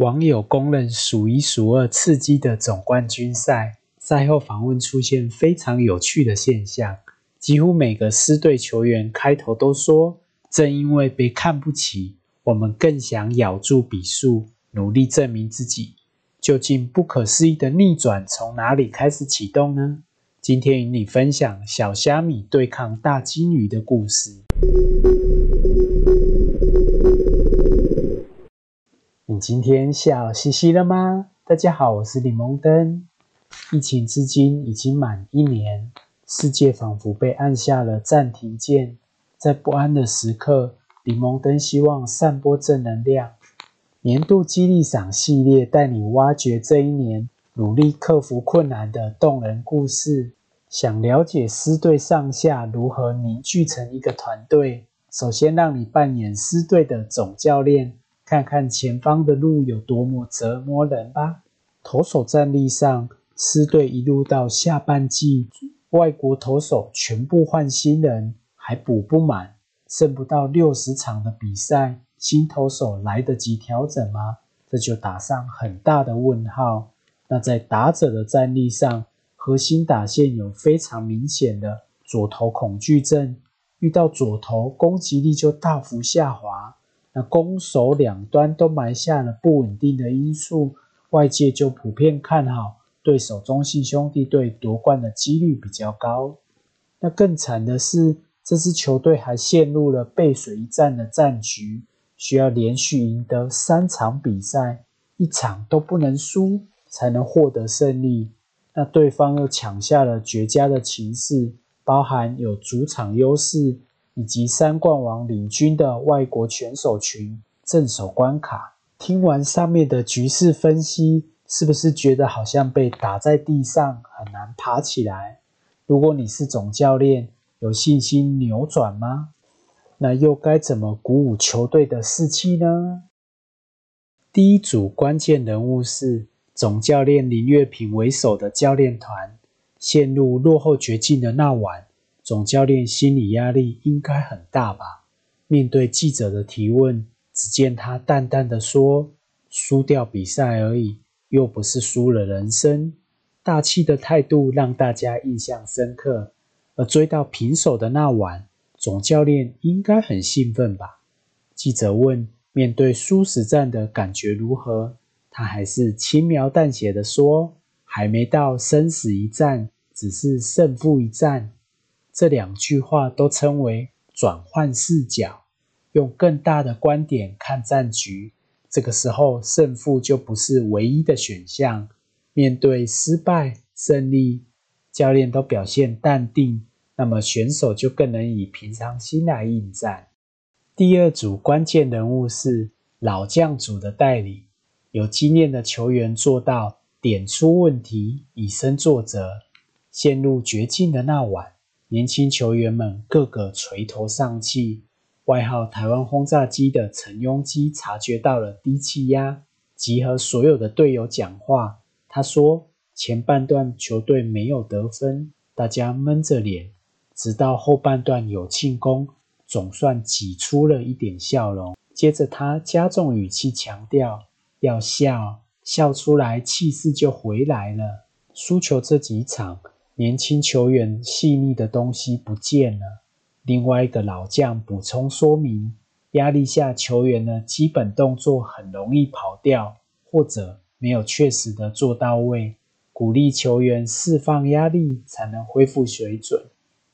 网友公认数一数二刺激的总冠军赛，赛后访问出现非常有趣的现象，几乎每个狮队球员开头都说：“正因为被看不起，我们更想咬住比数，努力证明自己。”究竟不可思议的逆转从哪里开始启动呢？今天与你分享小虾米对抗大金鱼的故事。今天笑嘻嘻了吗？大家好，我是李蒙登。疫情至今已经满一年，世界仿佛被按下了暂停键。在不安的时刻，李蒙登希望散播正能量。年度激励赏系列带你挖掘这一年努力克服困难的动人故事。想了解狮队上下如何凝聚成一个团队？首先让你扮演狮队的总教练。看看前方的路有多么折磨人吧。投手战力上，狮队一路到下半季，外国投手全部换新人，还补不满，剩不到六十场的比赛，新投手来得及调整吗？这就打上很大的问号。那在打者的战力上，核心打线有非常明显的左投恐惧症，遇到左投攻击力就大幅下滑。那攻守两端都埋下了不稳定的因素，外界就普遍看好对手中信兄弟队夺冠的几率比较高。那更惨的是，这支球队还陷入了背水一战的战局，需要连续赢得三场比赛，一场都不能输，才能获得胜利。那对方又抢下了绝佳的情势，包含有主场优势。以及三冠王领军的外国选手群镇守关卡。听完上面的局势分析，是不是觉得好像被打在地上，很难爬起来？如果你是总教练，有信心扭转吗？那又该怎么鼓舞球队的士气呢？第一组关键人物是总教练林月平为首的教练团，陷入落后绝境的那晚。总教练心理压力应该很大吧？面对记者的提问，只见他淡淡的说：“输掉比赛而已，又不是输了人生。”大气的态度让大家印象深刻。而追到平手的那晚，总教练应该很兴奋吧？记者问：“面对输死战的感觉如何？”他还是轻描淡写的说：“还没到生死一战，只是胜负一战。”这两句话都称为转换视角，用更大的观点看战局。这个时候，胜负就不是唯一的选项。面对失败、胜利，教练都表现淡定，那么选手就更能以平常心来应战。第二组关键人物是老将组的代理，有经验的球员做到点出问题，以身作则。陷入绝境的那晚。年轻球员们个个垂头丧气。外号“台湾轰炸机”的陈庸基察觉到了低气压，集合所有的队友讲话。他说：“前半段球队没有得分，大家闷着脸，直到后半段有庆功，总算挤出了一点笑容。”接着他加重语气强调：“要笑，笑出来气势就回来了。”输球这几场。年轻球员细腻的东西不见了。另外一个老将补充说明：压力下球员的基本动作很容易跑掉，或者没有确实的做到位。鼓励球员释放压力，才能恢复水准。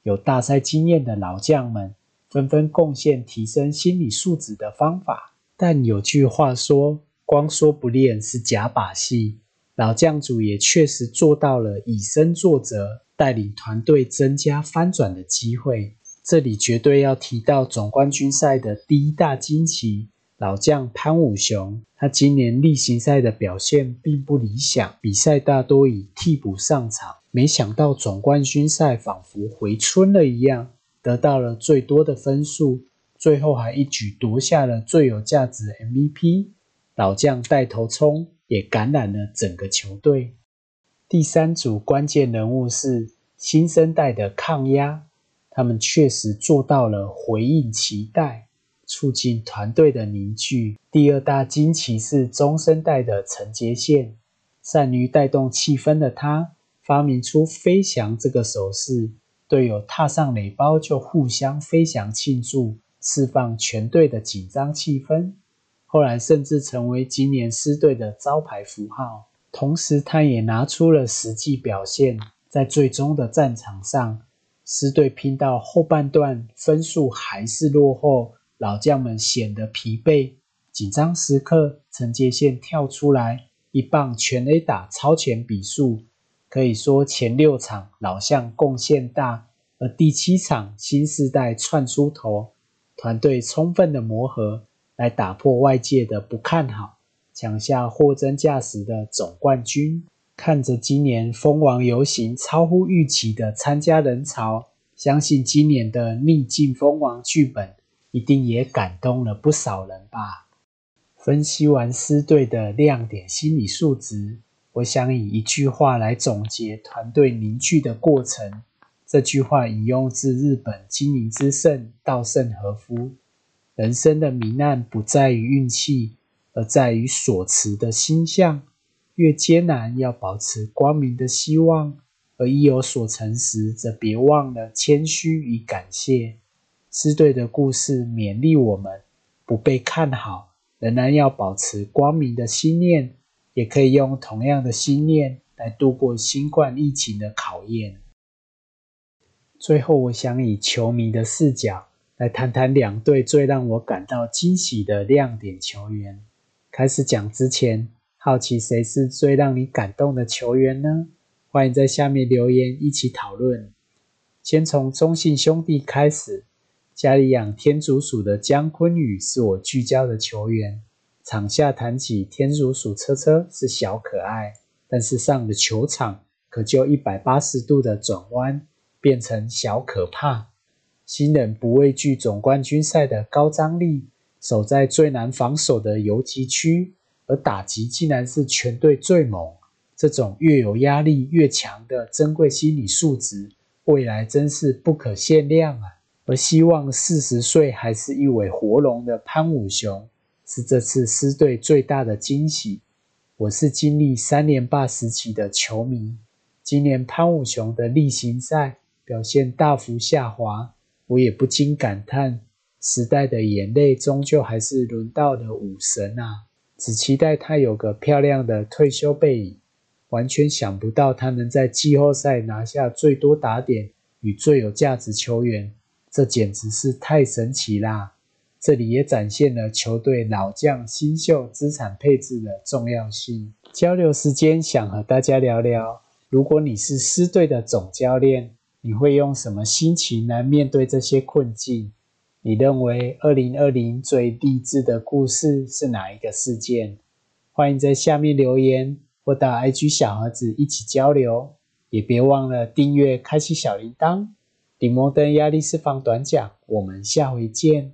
有大赛经验的老将们纷纷贡献提升心理素质的方法。但有句话说：光说不练是假把戏。老将组也确实做到了以身作则，带领团队增加翻转的机会。这里绝对要提到总冠军赛的第一大惊奇——老将潘武雄。他今年例行赛的表现并不理想，比赛大多以替补上场。没想到总冠军赛仿佛回春了一样，得到了最多的分数，最后还一举夺下了最有价值 MVP。老将带头冲。也感染了整个球队。第三组关键人物是新生代的抗压，他们确实做到了回应期待。促进团队的凝聚。第二大惊奇是中生代的陈杰宪，善于带动气氛的他，发明出飞翔这个手势，队友踏上垒包就互相飞翔庆祝，释放全队的紧张气氛。后来甚至成为今年狮队的招牌符号。同时，他也拿出了实际表现，在最终的战场上。狮队拼到后半段，分数还是落后，老将们显得疲惫。紧张时刻，陈杰宪跳出来，一棒全 A 打超前比数。可以说前六场老将贡献大，而第七场新世代窜出头，团队充分的磨合，来打破外界的不看好，抢下货真价实的总冠军。看着今年蜂王游行超乎预期的参加人潮，相信今年的逆境蜂王剧本一定也感动了不少人吧。分析完狮队的亮点心理素质，我想以一句话来总结团队凝聚的过程。这句话引用自日本经营之圣稻盛和夫：“人生的迷难不在于运气，而在于所持的心向。”越艰难，要保持光明的希望；而一有所成时，则别忘了谦虚与感谢。狮队的故事勉励我们：不被看好，仍然要保持光明的心念，也可以用同样的心念来度过新冠疫情的考验。最后，我想以球迷的视角来谈谈两队最让我感到惊喜的亮点球员。开始讲之前。好奇谁是最让你感动的球员呢？欢迎在下面留言一起讨论。先从中信兄弟开始，家里养天竺鼠的姜坤宇是我聚焦的球员。场下谈起天竺鼠车车是小可爱，但是上了球场可就一百八十度的转弯，变成小可怕。新人不畏惧总冠军赛的高张力，守在最难防守的游击区。而打击竟然是全队最猛，这种越有压力越强的珍贵心理素质，未来真是不可限量啊！而希望四十岁还是一尾活龙的潘武雄，是这次狮队最大的惊喜。我是经历三连霸时期的球迷，今年潘武雄的例行赛表现大幅下滑，我也不禁感叹：时代的眼泪终究还是轮到了武神啊！只期待他有个漂亮的退休背影，完全想不到他能在季后赛拿下最多打点与最有价值球员，这简直是太神奇啦！这里也展现了球队老将新秀资产配置的重要性。交流时间，想和大家聊聊，如果你是狮队的总教练，你会用什么心情来面对这些困境？你认为二零二零最励志的故事是哪一个事件？欢迎在下面留言，或到 IG 小盒子一起交流。也别忘了订阅，开启小铃铛。李摩登压力释放短讲，我们下回见。